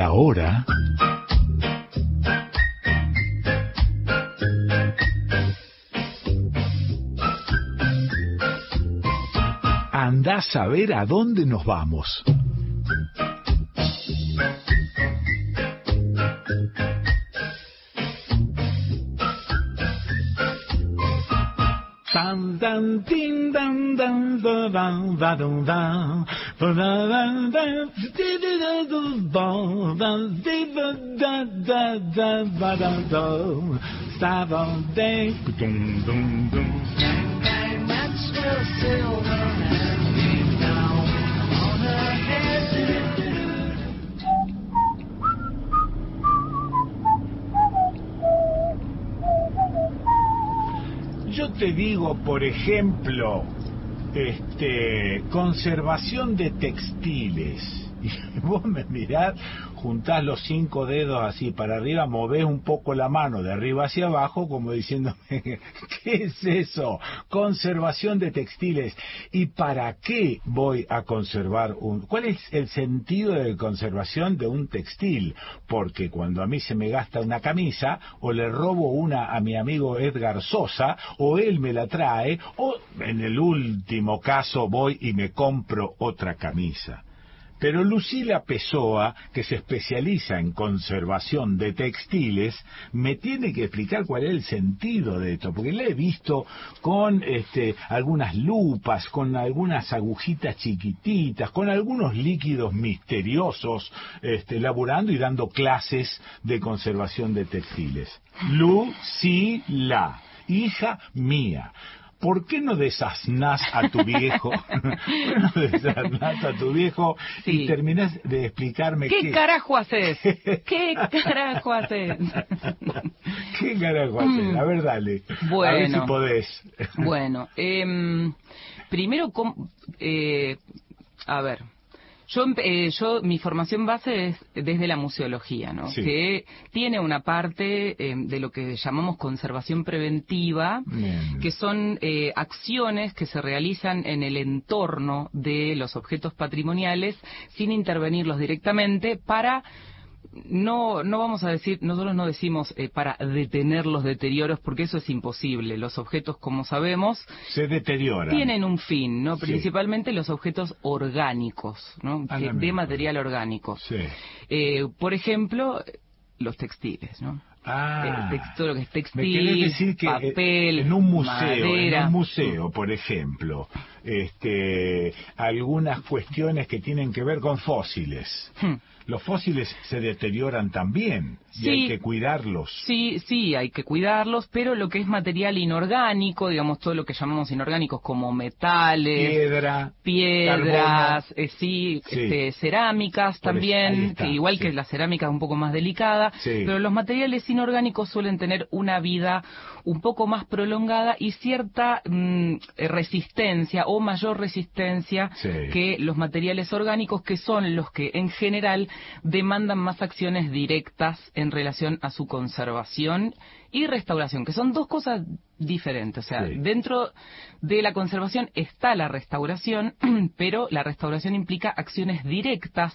Ahora... Andás a ver a dónde nos vamos. Tan tan tin dan dan da dan da dun da Yo te digo, por ejemplo, este, conservación de textiles. Y vos me mirás, juntás los cinco dedos así para arriba, movés un poco la mano de arriba hacia abajo, como diciéndome, ¿qué es eso? Conservación de textiles. ¿Y para qué voy a conservar un... ¿Cuál es el sentido de conservación de un textil? Porque cuando a mí se me gasta una camisa, o le robo una a mi amigo Edgar Sosa, o él me la trae, o en el último caso voy y me compro otra camisa. Pero Lucila Pessoa, que se especializa en conservación de textiles, me tiene que explicar cuál es el sentido de esto, porque le he visto con este, algunas lupas, con algunas agujitas chiquititas, con algunos líquidos misteriosos, este, laburando y dando clases de conservación de textiles. Lucila, hija mía. ¿Por qué no desasnás a tu viejo? ¿Por qué no desasnás a tu viejo y terminás de explicarme ¿Qué qué, carajo haces? ¿Qué carajo haces? qué carajo haces? A ver, dale. A ver si Mm. Bueno. podés. Bueno, em, primero, eh, a ver, yo, eh, yo mi formación base es desde la museología, ¿no? Sí. Que tiene una parte em, de lo que llamamos conservación preventiva, Bien. que son eh, acciones que se realizan en el entorno de los objetos patrimoniales sin intervenirlos directamente para no no vamos a decir nosotros no decimos eh, para detener los deterioros porque eso es imposible los objetos como sabemos Se deteriora. tienen un fin no Sí. principalmente los objetos orgánicos no Ah, de material orgánico Sí. Eh, por ejemplo los textiles no Ah. Eh, todo lo que es ¿Me textil, querés decir que eh, papel, en un museo, madera. en un museo, por ejemplo, este, algunas cuestiones que tienen que ver con fósiles? Hmm. Los fósiles se deterioran también y Sí. hay que cuidarlos. Sí, sí, hay que cuidarlos, pero lo que es material inorgánico, digamos todo lo que llamamos inorgánicos como metales, Piedra, piedras, eh, sí, Sí. este, cerámicas Por también, está, que igual sí. que la cerámica es un poco más delicada, pero los materiales inorgánicos suelen tener una vida un poco más prolongada y cierta mm, resistencia o mayor resistencia Sí. que los materiales orgánicos, que son los que en general demandan más acciones directas en relación a su conservación y restauración, que son dos cosas diferentes. O sea, Sí. dentro de la conservación está la restauración, pero la restauración implica acciones directas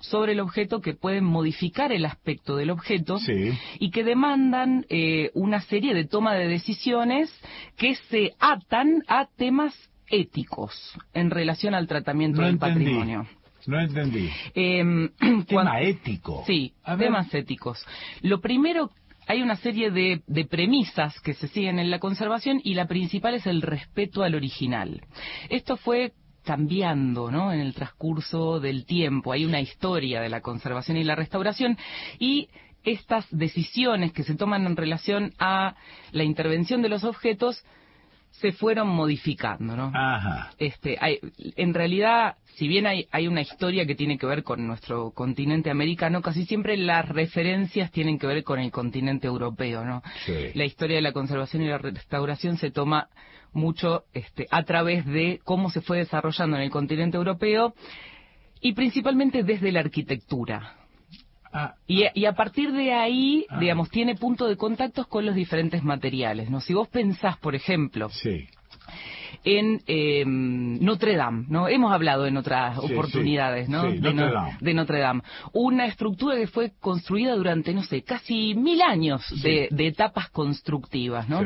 sobre el objeto que pueden modificar el aspecto del objeto Sí. y que demandan eh, una serie de toma de decisiones que se atan a temas éticos en relación al tratamiento No del entendí. patrimonio. No entendí. Em, Tema ético. Sí, temas éticos. Lo primero, hay una serie de, de premisas que se siguen en la conservación y la principal es el respeto al original. Esto fue cambiando ¿no? en el transcurso del tiempo. Hay una historia de la conservación y la restauración y estas decisiones que se toman en relación a la intervención de los objetos se fueron modificando, ¿no? Ajá. este, hay- en realidad, si bien hay, hay una historia que tiene que ver con nuestro continente americano, casi siempre las referencias tienen que ver con el continente europeo, ¿no? Sí. La historia de la conservación y la restauración se toma mucho este, a través de cómo se fue desarrollando en el continente europeo y principalmente desde la arquitectura. Ah, Y, y a partir de ahí, Ah. digamos, tiene punto de contactos con los diferentes materiales, ¿no? Si vos pensás, por ejemplo, sí. En eh, Notre Dame, ¿no? Hemos hablado en otras Sí, oportunidades, sí, ¿no? sí, de, Notre No- Dame. de Notre Dame. Una estructura que fue construida durante, no sé, casi mil años de, de etapas constructivas, ¿no?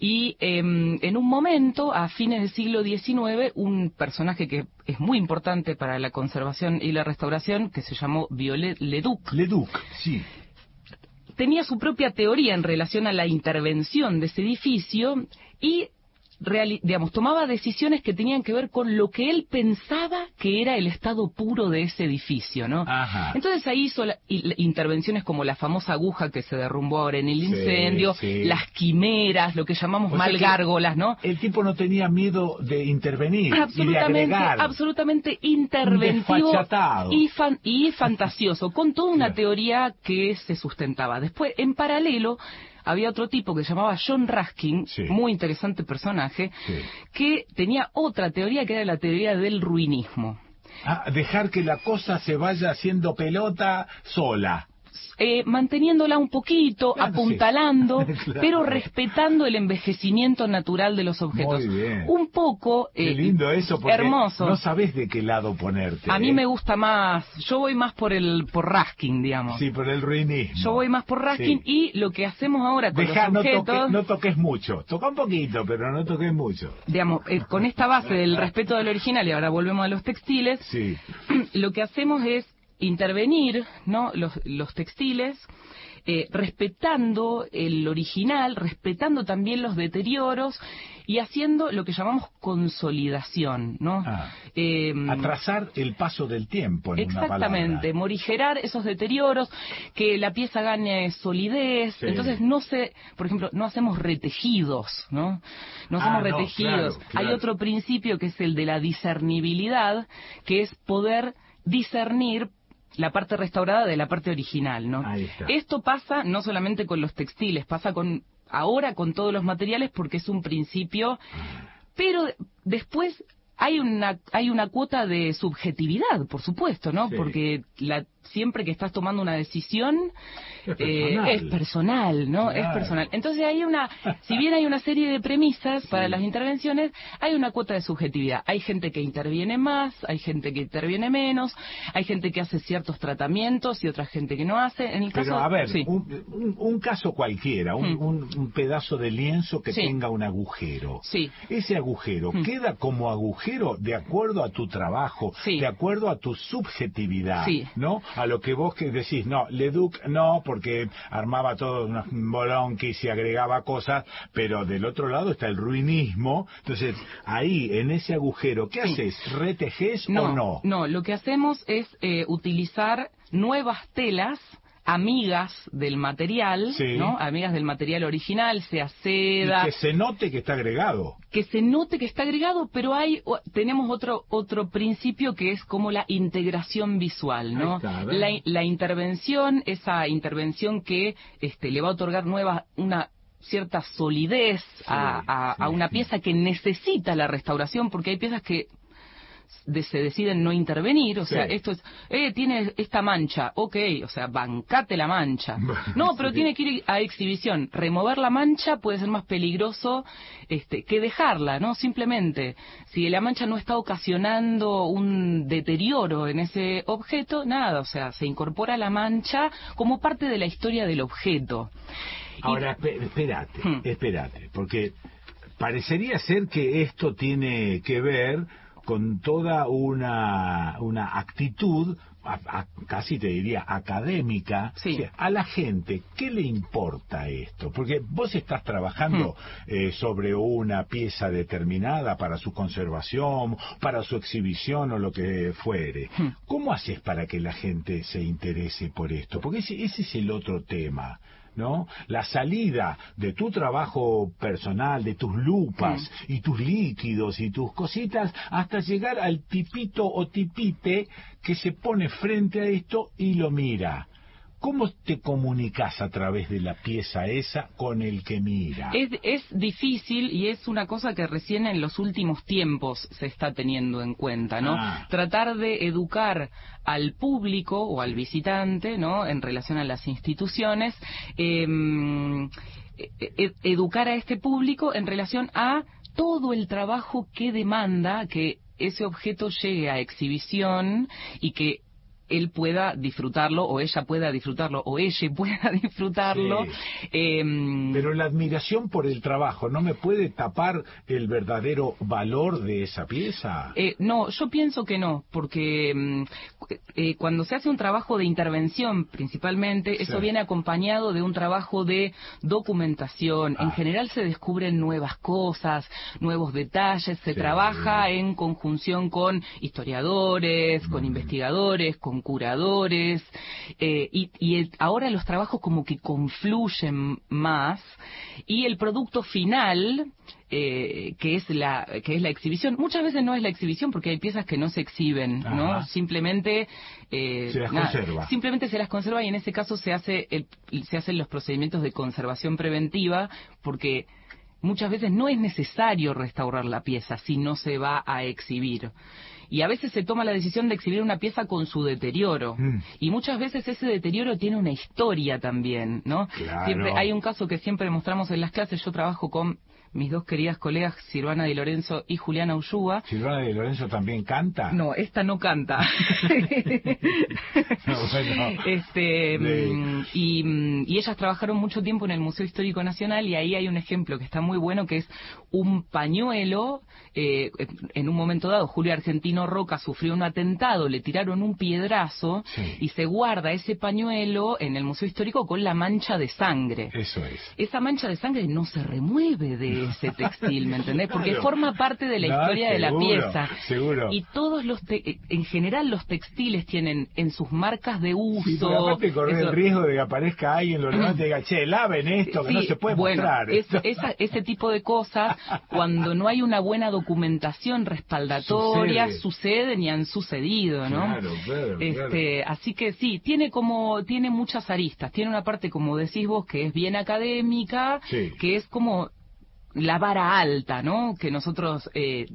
Y em, en un momento, a fines del siglo XIX, un personaje que es muy importante para la conservación y la restauración, que se llamó Violet Leduc, Leduc, sí. tenía su propia teoría en relación a la intervención de ese edificio y reali- digamos, tomaba decisiones que tenían que ver con lo que él pensaba que era el estado puro de ese edificio, ¿no? Ajá. Entonces ahí hizo la- y- intervenciones como la famosa aguja que se derrumbó ahora en el incendio, sí. las quimeras, lo que llamamos O sea que malgárgolas, ¿no? El tipo no tenía miedo de intervenir y de absolutamente, agregar. absolutamente interventivo y, fan- y fantasioso, con toda una teoría que se sustentaba. Después, en paralelo, había otro tipo que se llamaba John Ruskin, Sí. muy interesante personaje, Sí. que tenía otra teoría que era la teoría del ruinismo. Ah, dejar que la cosa se vaya haciendo pelota sola. Eh, manteniéndola un poquito, Claro, sí. apuntando, Claro. pero respetando el envejecimiento natural de los objetos. Muy bien. Un poco Qué eh, lindo eso, porque hermoso. no sabes de qué lado ponerte. A mí ¿eh? me gusta más, yo voy más por el por Raskin, digamos. Sí, por el ruinismo. Yo voy más por Raskin Sí. y lo que hacemos ahora con los no, objetos, toques, no toques mucho. Toca un poquito, pero no toques mucho. digamos, eh, con esta base del respeto del original y ahora volvemos a los textiles, Sí. lo que hacemos es intervenir, ¿no? Los, los textiles eh, respetando el original, respetando también los deterioros y haciendo lo que llamamos consolidación, ¿no? Ah. Eh, Atrasar el paso del tiempo, en Exactamente, morigerar esos deterioros, que la pieza gane solidez. Sí. Entonces, no se, por ejemplo, no hacemos retejidos, ¿no? No Ah, hacemos no, retejidos. claro, claro. Hay otro principio que es el de la discernibilidad, que es poder discernir la parte restaurada de la parte original, ¿no? Ahí está. Esto pasa no solamente con los textiles, pasa con ahora con todos los materiales porque es un principio pero después hay una hay una cuota de subjetividad, por supuesto, ¿no? Sí. Porque la, siempre que estás tomando una decisión Es eh, personal. es personal, ¿no? Es personal. Entonces hay una, si bien hay una serie de premisas para las intervenciones, hay una cuota de subjetividad. Hay gente que interviene más, hay gente que interviene menos, hay gente que hace ciertos tratamientos y otra gente que no hace. En el caso, Pero a ver, sí. un, un- un caso cualquiera, un, Mm. un- un pedazo de lienzo que Sí. tenga un agujero. Sí. Ese agujero Mm. queda como agujero de acuerdo a tu trabajo, de acuerdo a tu subjetividad. ¿no? A lo que vos que decís, no, Leduc no, porque armaba todo un bolón que se agregaba cosas, pero del otro lado está el ruinismo. Entonces, ahí, en ese agujero, ¿qué haces? ¿Retejes No, o no? no, lo que hacemos es eh, utilizar nuevas telas amigas del material, Sí. ¿no? Amigas del material original, sea Y seda, que se note que está agregado. que se note que está agregado, pero hay tenemos otro otro principio que es como la integración visual, ¿no? Está, la, la intervención, esa intervención que este le va a otorgar nueva una cierta solidez a, a- sí, a una pieza que necesita la restauración, porque hay piezas que de- se deciden no intervenir, o sea, esto es, eh, tiene esta mancha, ok, o sea, bancate la mancha. No, pero Sí. tiene que ir a exhibición. Remover la mancha puede ser más peligroso este, que dejarla, ¿no? Simplemente, si la mancha no está ocasionando un deterioro en ese objeto, nada, o sea, se incorpora la mancha como parte de la historia del objeto. Ahora, espérate, Hmm. espérate, porque parecería ser que esto tiene que ver con toda una, una actitud, a- a- casi te diría académica, Sí. O sea, a la gente, ¿qué le importa esto? Porque vos estás trabajando Hmm. eh, sobre una pieza determinada para su conservación, para su exhibición o lo que fuere. Hmm. ¿Cómo haces para que la gente se interese por esto? Porque ese, ese es el otro tema. ¿No? La salida de tu trabajo personal, de tus lupas y tus líquidos y tus cositas, hasta llegar al tipito o tipite que se pone frente a esto y lo mira. ¿Cómo te comunicas a través de la pieza esa con el que mira? Es, es difícil y es una cosa que recién en los últimos tiempos se está teniendo en cuenta, ¿no? Ah. Tratar de educar al público o al visitante, ¿no? En relación a las instituciones, em, e- e- educar a este público en relación a todo el trabajo que demanda que ese objeto llegue a exhibición y que él pueda disfrutarlo o ella pueda disfrutarlo o ella pueda disfrutarlo. Em, Pero la admiración por el trabajo no me puede tapar el verdadero valor de esa pieza. Eh, no, yo pienso que no, porque em, eh, cuando se hace un trabajo de intervención principalmente, eso viene acompañado de un trabajo de documentación. En ah. general se descubren nuevas cosas, nuevos detalles, se trabaja en conjunción con historiadores, con mm. investigadores, con curadores, eh, y, ahora los trabajos como que confluyen más, y el producto final, eh, que es la que es la exhibición muchas veces no es la exhibición porque hay piezas que no se exhiben no simplemente eh, se las conserva. simplemente se las conserva y en ese caso se hace se hacen los procedimientos de conservación preventiva porque muchas veces no es necesario restaurar la pieza si no se va a exhibir y a veces se toma la decisión de exhibir una pieza con su deterioro. Mm. Y muchas veces ese deterioro tiene una historia también, ¿no? Siempre hay un caso que siempre mostramos en las clases. Yo trabajo con mis dos queridas colegas, Silvana Di Lorenzo y Juliana Ullúa. ¿Silvana Di Lorenzo también canta? No, esta no canta. este, mm, mm, y, ellas trabajaron mucho tiempo en el Museo Histórico Nacional y ahí hay un ejemplo que está muy bueno que es un pañuelo. Eh, en un momento dado, Julio Argentino Roca sufrió un atentado, le tiraron un piedrazo y se guarda ese pañuelo en el Museo Histórico con la mancha de sangre. Eso es. Esa mancha de sangre no se remueve de ese textil, ¿me entendés? Porque forma parte de la historia de la pieza. Seguro. Y todos los, en general los textiles tienen en sus marcas de uso. Sí, aparte correr el riesgo de que aparezca alguien lo y diga, che, laven esto, que no se puede bueno, mostrar. ese tipo de cosas, cuando no hay una buena documentación respaldatoria, suceden y han sucedido, ¿no? Claro, claro, este, Así que sí, tiene como, tiene muchas aristas. Tiene una parte, como decís vos, que es bien académica, que es como la vara alta, ¿no? Que nosotros eh,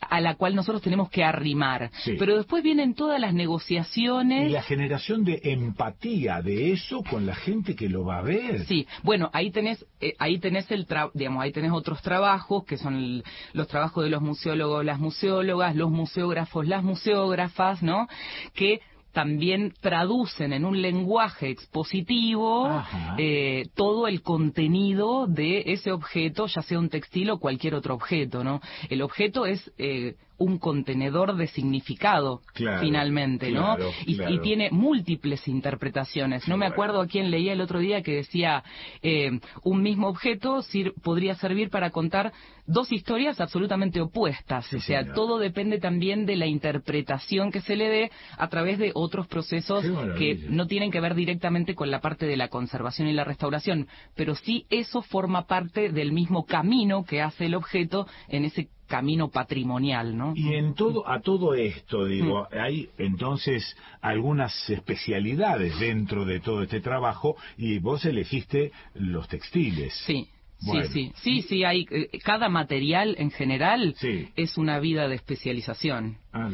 a la cual nosotros tenemos que arrimar. Pero después vienen todas las negociaciones. Y la generación de empatía de eso con la gente que lo va a ver. Sí, bueno, ahí tenés, eh, ahí tenés el digamos, ahí tenés otros trabajos que son los trabajos de los museólogos, las museólogas, los museógrafos, las museógrafas, ¿no? Que también traducen en un lenguaje expositivo eh, todo el contenido de ese objeto, ya sea un textil o cualquier otro objeto, ¿no? El objeto es eh, un contenedor de significado finalmente, ¿no? Y, tiene múltiples interpretaciones. no me acuerdo a quién leía el otro día que decía eh, un mismo objeto podría servir para contar dos historias absolutamente opuestas. o sea, todo depende también de la interpretación que se le dé a través de otros procesos que no tienen que ver directamente con la parte de la conservación y la restauración, pero sí eso forma parte del mismo camino que hace el objeto en ese camino patrimonial, ¿no? Y en todo, a todo esto, digo, mm. hay entonces algunas especialidades dentro de todo este trabajo y vos elegiste los textiles. Sí. Sí, sí, sí, sí, hay, eh, cada material en general es una vida de especialización. Ah,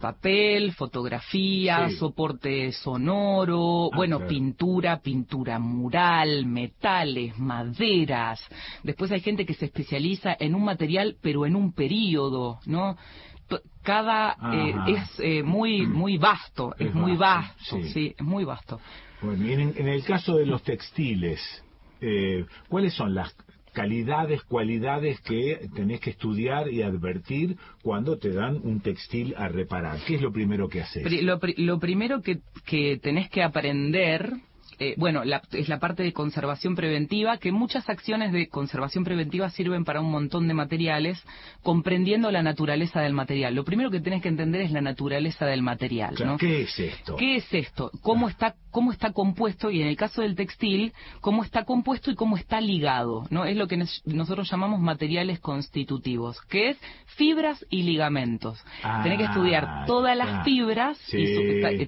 Papel, fotografía, soporte sonoro, ah, bueno, pintura, pintura mural, metales, maderas. Después hay gente que se especializa en un material, pero en un periodo, ¿no? Cada eh, es eh, muy muy vasto, es, muy vasto, sí. es muy vasto. Bueno, en, en el caso de los textiles, eh, ¿cuáles son las calidades, cualidades que tenés que estudiar y advertir cuando te dan un textil a reparar? ¿Qué es lo primero que haces? Lo, lo primero que, que tenés que aprender eh, bueno, es la parte de conservación preventiva, que muchas acciones de conservación preventiva sirven para un montón de materiales, comprendiendo la naturaleza del material. Lo primero que tenés que entender es la naturaleza del material. ¿no? ¿Qué es esto? ¿Qué es esto? ¿Cómo ah. está, cómo está compuesto? Y en el caso del textil, cómo está compuesto y cómo está ligado. ¿no? Es lo que nosotros llamamos materiales constitutivos, que es fibras y ligamentos. tenés que estudiar ah, todas las fibras,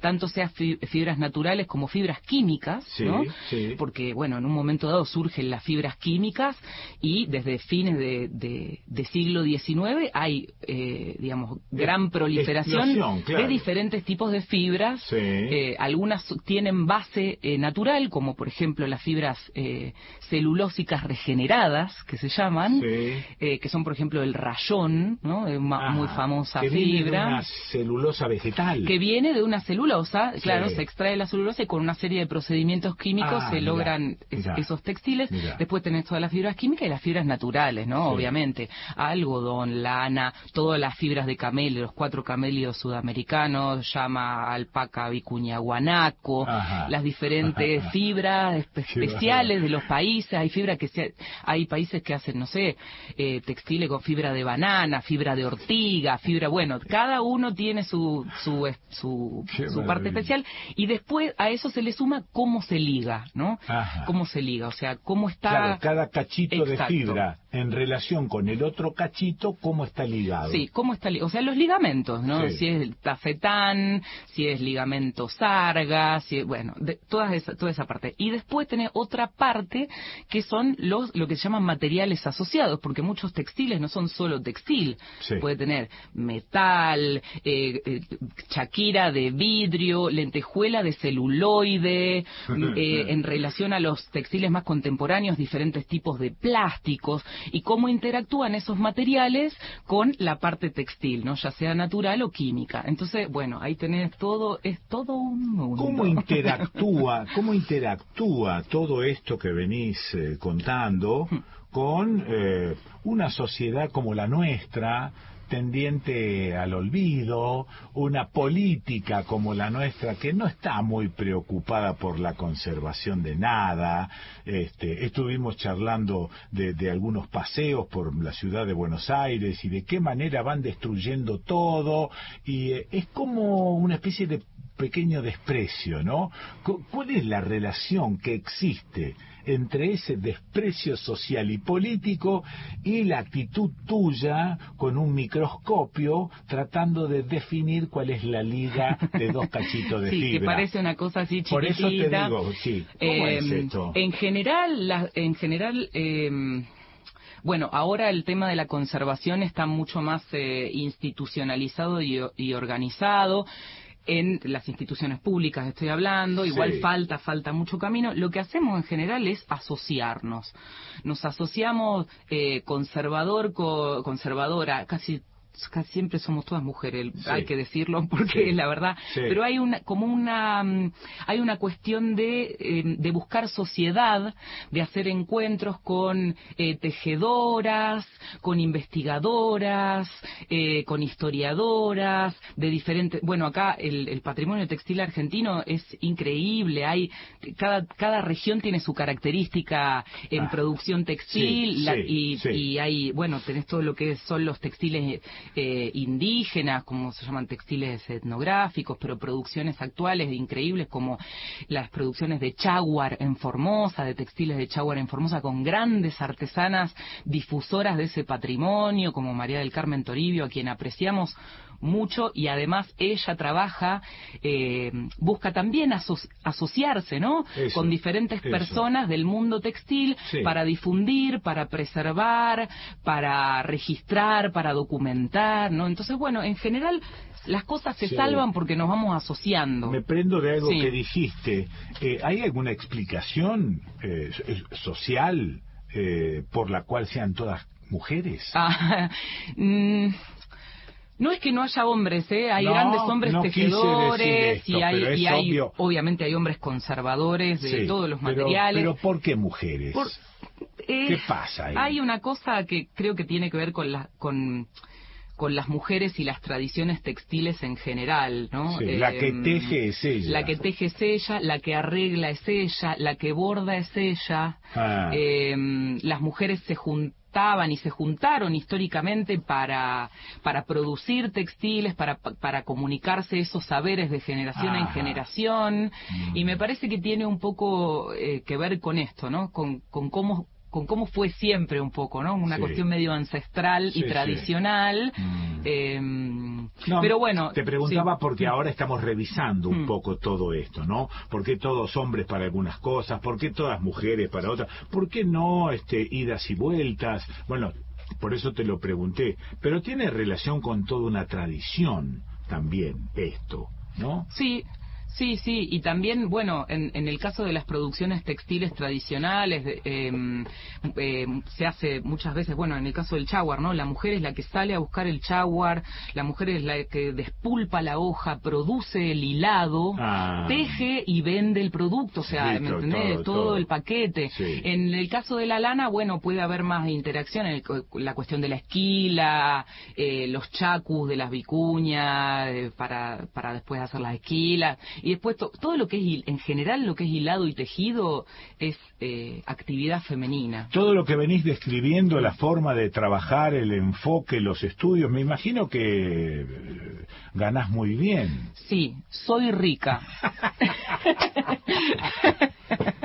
tanto sean fibras naturales como fibras químicas, fibras, Sí, ¿no? sí. Porque, bueno, en un momento dado surgen las fibras químicas y desde fines de, de- de siglo XIX hay, eh, digamos, gran proliferación claro. de diferentes tipos de fibras. Sí. Eh, algunas tienen base eh, natural, como por ejemplo las fibras eh, celulósicas regeneradas, que se llaman, eh, que son por ejemplo el rayón, ¿no? Eh, ma- muy famosa que viene de fibra. una celulosa vegetal. Que viene de una celulosa, claro, se extrae la celulosa y con una serie de procedimientos químicos Ah, se mirá, logran mirá. esos textiles. Mirá. Después tenés todas las fibras químicas y las fibras naturales, ¿no? Sí. Obviamente. Algodón, lana, todas las fibras de camelio, los cuatro camelios sudamericanos, llama, alpaca, vicuña, guanaco, Ajá. las diferentes fibras espe- especiales de los países. Hay fibras que se, hay países que hacen, no sé, eh, textiles con fibra de banana, fibra de ortiga, fibra, bueno, cada uno tiene su, su, su, su parte especial y después a eso se le suma cómo se liga, ¿no? Ajá. Cómo se liga, o sea, cómo está... Claro, cada cachito de fibra en relación con el otro cachito, ¿cómo está ligado? Sí, cómo está, li- o sea, los ligamentos, ¿no? Sí. Si es el tafetán, si es ligamento sarga, si es- bueno, de, toda esa, toda esa parte. Y después tenés otra parte que son los, lo que se llaman materiales asociados, porque muchos textiles no son solo textil, Sí. puede tener metal, eh, eh, chaquira de vidrio, lentejuela de celuloide, eh, en relación a los textiles más contemporáneos, diferentes tipos de plásticos y cómo interactúan esos materiales con la parte textil, ¿no? Ya sea natural o química. Entonces, bueno, ahí tenés todo, es todo un mundo. ¿Cómo interactúa, cómo interactúa todo esto que venís eh, contando con eh, una sociedad como la nuestra, tendiente al olvido, una política como la nuestra que no está muy preocupada por la conservación de nada. Este, estuvimos charlando de, de algunos paseos por la ciudad de Buenos Aires y de qué manera van destruyendo todo y eh, es como una especie de pequeño desprecio, ¿no? Cu- ¿Cuál es la relación que existe entre ese desprecio social y político y la actitud tuya con un microscopio tratando de definir cuál es la liga de dos cachitos de sí, fibra? que parece una cosa así chiquitita. Por eso te digo, sí, ¿cómo es Eh, esto? En general, la- en general, eh, bueno, ahora el tema de la conservación está mucho más eh, institucionalizado y, y organizado en las instituciones públicas estoy hablando, igual Sí. falta, falta mucho camino. Lo que hacemos en general es asociarnos. Nos asociamos eh, conservador, co- conservadora, casi casi siempre somos todas mujeres, Sí. hay que decirlo porque Sí. la verdad, Sí. pero hay una como una mm, hay una cuestión de eh, de buscar sociedad, de hacer encuentros con eh, tejedoras, con investigadoras, eh, con historiadoras de diferentes, bueno, acá el, el patrimonio textil argentino es increíble, hay cada cada región tiene su característica en Ah, producción textil la- y, y hay, bueno, tenés todo lo que son los textiles eh, indígenas, como se llaman textiles etnográficos, pero producciones actuales increíbles como las producciones de Chaguar en Formosa, de textiles de Chaguar en Formosa, con grandes artesanas difusoras de ese patrimonio, como María del Carmen Toribio, a quien apreciamos mucho y además ella trabaja, eh, busca también aso- asociarse, ¿no? Eso, Con diferentes eso. personas del mundo textil Sí. para difundir, para preservar, para registrar, para documentar, ¿no? Entonces, bueno, en general las cosas se Sí. salvan porque nos vamos asociando. Me prendo de algo Sí. que dijiste. Eh, ¿Hay alguna explicación eh, so- social eh, por la cual sean todas mujeres? Ah, mm, no es que no haya hombres, ¿eh? Hay No, grandes hombres no tejedores esto, y hay, y hay obviamente hay hombres conservadores de Sí, todos los pero- materiales. Pero ¿por qué mujeres? Por- eh, ¿Qué pasa ahí? Hay una cosa que creo que tiene que ver con la, con con las mujeres y las tradiciones textiles en general, ¿no? Sí, la que Em, teje es ella. La que teje es ella, la que arregla es ella, la que borda es ella. Ah. Em, las mujeres se juntaban y se juntaron históricamente para, para producir textiles, para, para comunicarse esos saberes de generación en Ajá. generación. Mm. Y me parece que tiene un poco eh, que ver con esto, ¿no? Con, con cómo con cómo fue siempre un poco, ¿no? Una Sí. cuestión medio ancestral Sí, y sí. tradicional. Mm. Eh, Pero bueno. Te preguntaba porque ahora estamos revisando un poco todo esto, ¿no? ¿Por qué todos hombres para algunas cosas? ¿Por qué todas mujeres para otras? ¿Por qué no este, idas y vueltas? Bueno, por eso te lo pregunté. Pero tiene relación con toda una tradición también esto, ¿no? Sí, Sí, sí, y también, bueno, en, en, el caso de las producciones textiles tradicionales, eh, eh, se hace muchas veces, bueno, en el caso del chaguar, ¿no? La mujer es la que sale a buscar el chaguar, la mujer es la que despulpa la hoja, produce el hilado, ah. teje y vende el producto, o sea, ¿me entendés? Todo, el paquete. En el caso de la lana, bueno, puede haber más interacción, en la cuestión de la esquila, eh, los chacus de las vicuñas, eh, para, para después hacer las esquilas y después todo lo que es, en general, lo que es hilado y tejido es eh, actividad femenina. Todo lo que venís describiendo, la forma de trabajar, el enfoque, los estudios, me imagino que eh, ganás muy bien. Sí, soy rica.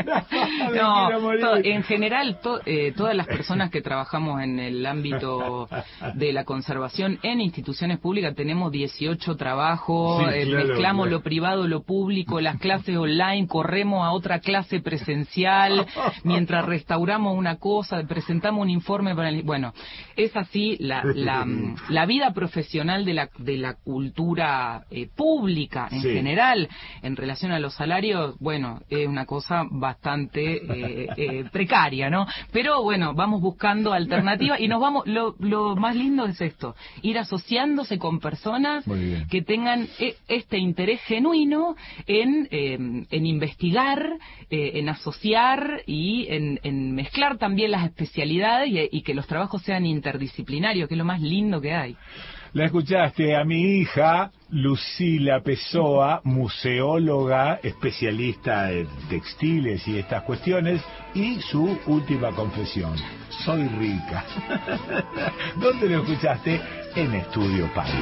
no, en general, eh, todas las personas que trabajamos en el ámbito de la conservación en instituciones públicas tenemos 18 trabajos, eh, mezclamos lo privado, lo público, las clases online, corremos a otra clase presencial, mientras restauramos una cosa, presentamos un informe para el... Bueno, es así la, la, vida profesional de la, de la cultura eh, pública en general en relación a los salarios, bueno, es una cosa bastante eh, eh, precaria, ¿no? Pero bueno, vamos buscando alternativas y nos vamos, lo, lo más lindo es esto, ir asociándose con personas que tengan e, este interés genuino en, em, en investigar, eh, en asociar y en, en, mezclar también las especialidades y, y que los trabajos sean interdisciplinarios, que es lo más lindo que hay. La escuchaste a mi hija, Lucila Pessoa, museóloga, especialista en textiles y estas cuestiones, y su última confesión, soy rica. ¿Dónde lo escuchaste? En Estudio París.